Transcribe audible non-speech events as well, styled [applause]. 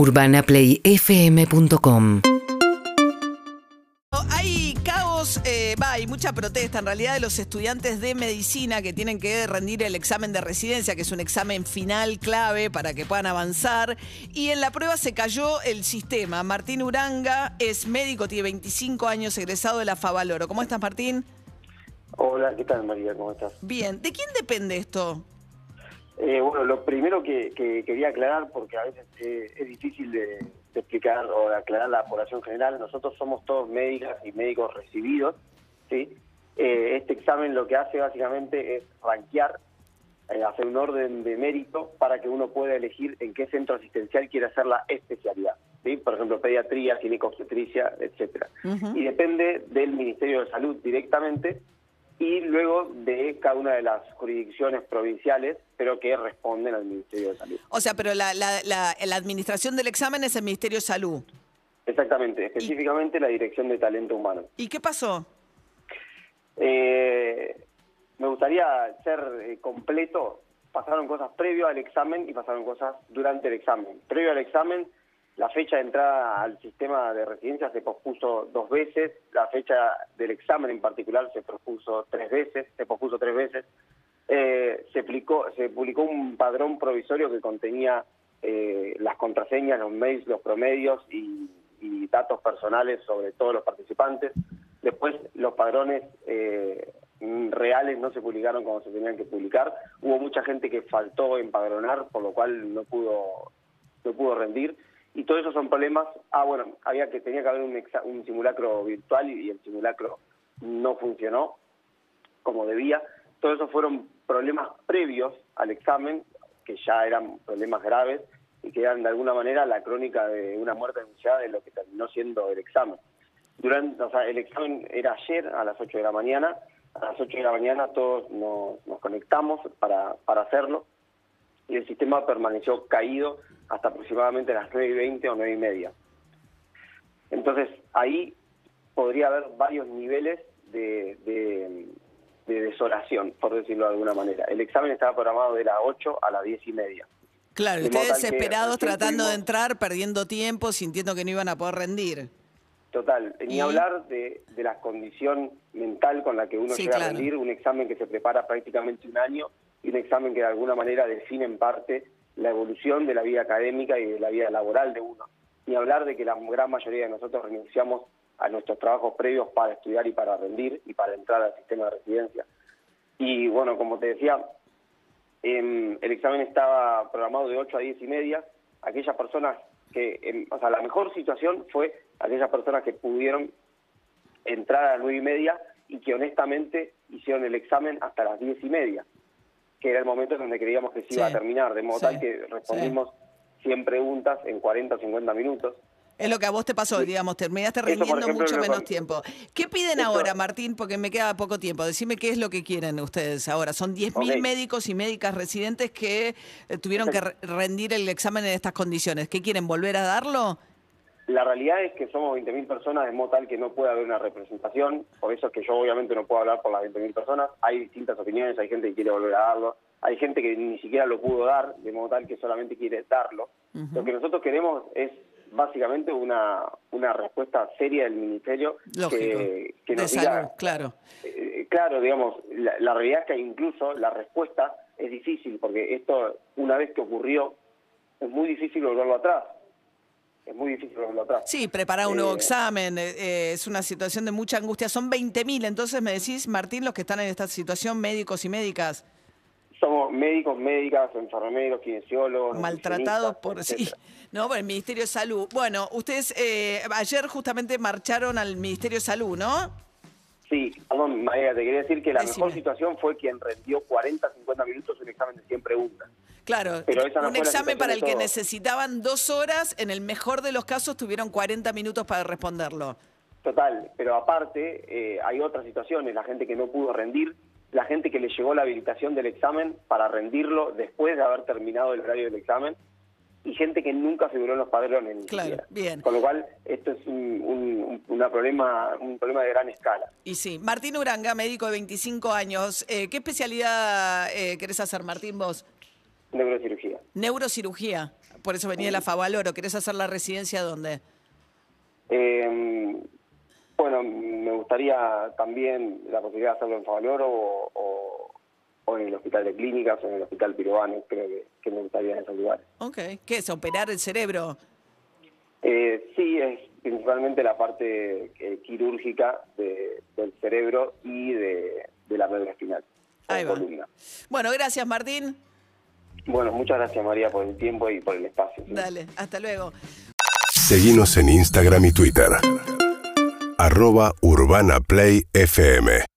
UrbanaPlayFM.com Hay caos, eh, va, hay mucha protesta en realidad de los estudiantes de medicina que tienen que rendir el examen de residencia, que es un examen final clave para que puedan avanzar. Y en la prueba se cayó el sistema. Martín Uranga es médico, tiene 25 años, egresado de la Favaloro. ¿Cómo estás, Martín? Hola, ¿qué tal María? ¿Cómo estás? Bien. ¿De quién depende esto? Eh, bueno, lo primero que, que quería aclarar, porque a veces eh, es difícil de, de explicar o de aclarar a la población general, nosotros somos todos médicas y médicos recibidos, ¿sí? Eh, este examen lo que hace básicamente es rankear, eh, hacer un orden de mérito para que uno pueda elegir en qué centro asistencial quiere hacer la especialidad, ¿sí? Por ejemplo, pediatría, ginecobstetricia, etcétera. Y depende del Ministerio de Salud directamente y luego de cada una de las jurisdicciones provinciales, pero que responden al Ministerio de Salud. O sea, pero la, la- la- la administración del examen es el Ministerio de Salud. Exactamente, específicamente la Dirección de Talento Humano. ¿Y qué pasó? Eh, me gustaría ser eh, completo. Pasaron cosas previo al examen y pasaron cosas durante el examen. Previo al examen, la fecha de entrada al sistema de residencia se pospuso dos veces, la fecha del examen en particular se pospuso tres veces, se pospuso tres veces. Eh, se, aplicó, se publicó un padrón provisorio que contenía eh, las contraseñas, los mails, los promedios y, y datos personales sobre todos los participantes. Después los padrones eh, reales no se publicaron como se tenían que publicar. Hubo mucha gente que faltó empadronar, por lo cual no pudo no pudo rendir. Y todo eso son problemas. Ah, bueno, había que tenía que haber un, exa- un simulacro virtual y, el simulacro no funcionó como debía. Todo eso fueron problemas previos al examen, que ya eran problemas graves y que eran de alguna manera la crónica de una muerte anunciada de lo que terminó siendo el examen. Durante, o sea, el examen era ayer a las 8 de la mañana. A las 8 de la mañana todos nos, nos conectamos para, para hacerlo y el sistema permaneció caído hasta aproximadamente las 9 y 20 o 9 y media. Entonces, ahí podría haber varios niveles de, de, de desolación, por decirlo de alguna manera. El examen estaba programado de las 8 a las 10 y media. Claro, De ustedes que desesperados tratando de entrar, perdiendo tiempo, sintiendo que no iban a poder rendir. Total, ni ¿Y? hablar de, de la condición mental con la que uno Sí, llega claro. a rendir, un examen que se prepara prácticamente un año y un examen que de alguna manera define en parte la evolución de la vida académica y de la vida laboral de uno. Ni hablar de que la gran mayoría de nosotros renunciamos a nuestros trabajos previos para estudiar y para rendir y para entrar al sistema de residencia. Y bueno, como te decía, em, el examen estaba programado de 8 a 10 y media. Aquellas personas que, em, o sea, la mejor situación fue aquellas personas que pudieron entrar a las 9 y media y que honestamente hicieron el examen hasta las 10 y media, que era el momento en donde creíamos que se iba Sí, a terminar, de modo sí, tal que respondimos 100 preguntas en 40 o 50 minutos. Es lo que a vos te pasó, digamos, terminaste rindiendo ejemplo, mucho menos con- tiempo. ¿Qué piden ahora, Martín? Porque me queda poco tiempo. Decime qué es lo que quieren ustedes ahora. Son 10.000 Ok. médicos y médicas residentes que eh, tuvieron que re- rendir el examen en estas condiciones. ¿Qué quieren? ¿Volver a darlo? La realidad es que somos 20.000 personas, de modo tal que no puede haber una representación, por eso es que yo obviamente no puedo hablar por las 20.000 personas, hay distintas opiniones, hay gente que quiere volver a darlo, hay gente que ni siquiera lo pudo dar, de modo tal que solamente quiere darlo. Lo que nosotros queremos es básicamente una, una respuesta seria del Ministerio que, que de nos salud, diga, claro. eh, claro, digamos, la, la realidad es que incluso la respuesta es difícil, porque esto, una vez que ocurrió, es muy difícil volverlo atrás. Es muy difícil volverlo atrás. Sí, preparar un nuevo Eh, examen eh, eh, es una situación de mucha angustia. Son 20.000, entonces me decís, Martín, los que están en esta situación, médicos y médicas, Somos médicos, médicas, enfermeros, kinesiólogos. maltratados por sí, [laughs] no, por el Ministerio de Salud. Bueno, ustedes eh, ayer justamente marcharon al Ministerio de Salud, ¿no? Sí, perdón, María, te quería decir que la Decime. mejor situación fue quien rendió 40, 50 minutos un examen de 100 preguntas. Claro, Pero esa no un fue examen para el que necesitaban dos horas, en el mejor de los casos tuvieron 40 minutos para responderlo. Total, pero aparte eh, hay otras situaciones, la gente que no pudo rendir, la gente que le llegó la habilitación del examen para rendirlo después de haber terminado el horario del examen y gente que nunca figuró en los padrones ni Claro, siquiera. bien. Con lo cual, esto es un, un- un- una problema, un problema de gran escala. Y sí, Martín Uranga, médico de 25 años. Eh, ¿Qué especialidad eh, querés hacer, Martín, vos? Neurocirugía. Neurocirugía. por eso venía la Favaloro. ¿Querés hacer la residencia dónde? Eh, bueno, me gustaría también la posibilidad de hacerlo en Favaloro o, o en el Hospital de Clínicas o en el Hospital Pirovano. Creo que, que me gustaría en esos lugares. Ok. ¿Qué es? ¿Operar el cerebro? Eh, sí, es principalmente la parte eh, quirúrgica de- del cerebro y de, de la médula espinal. Ahí va. columna. Bueno, gracias, Martín. Bueno, muchas gracias María por el tiempo y por el espacio. Dale, hasta luego. Seguinos en Instagram y Twitter. Arroba Urbana Play FM.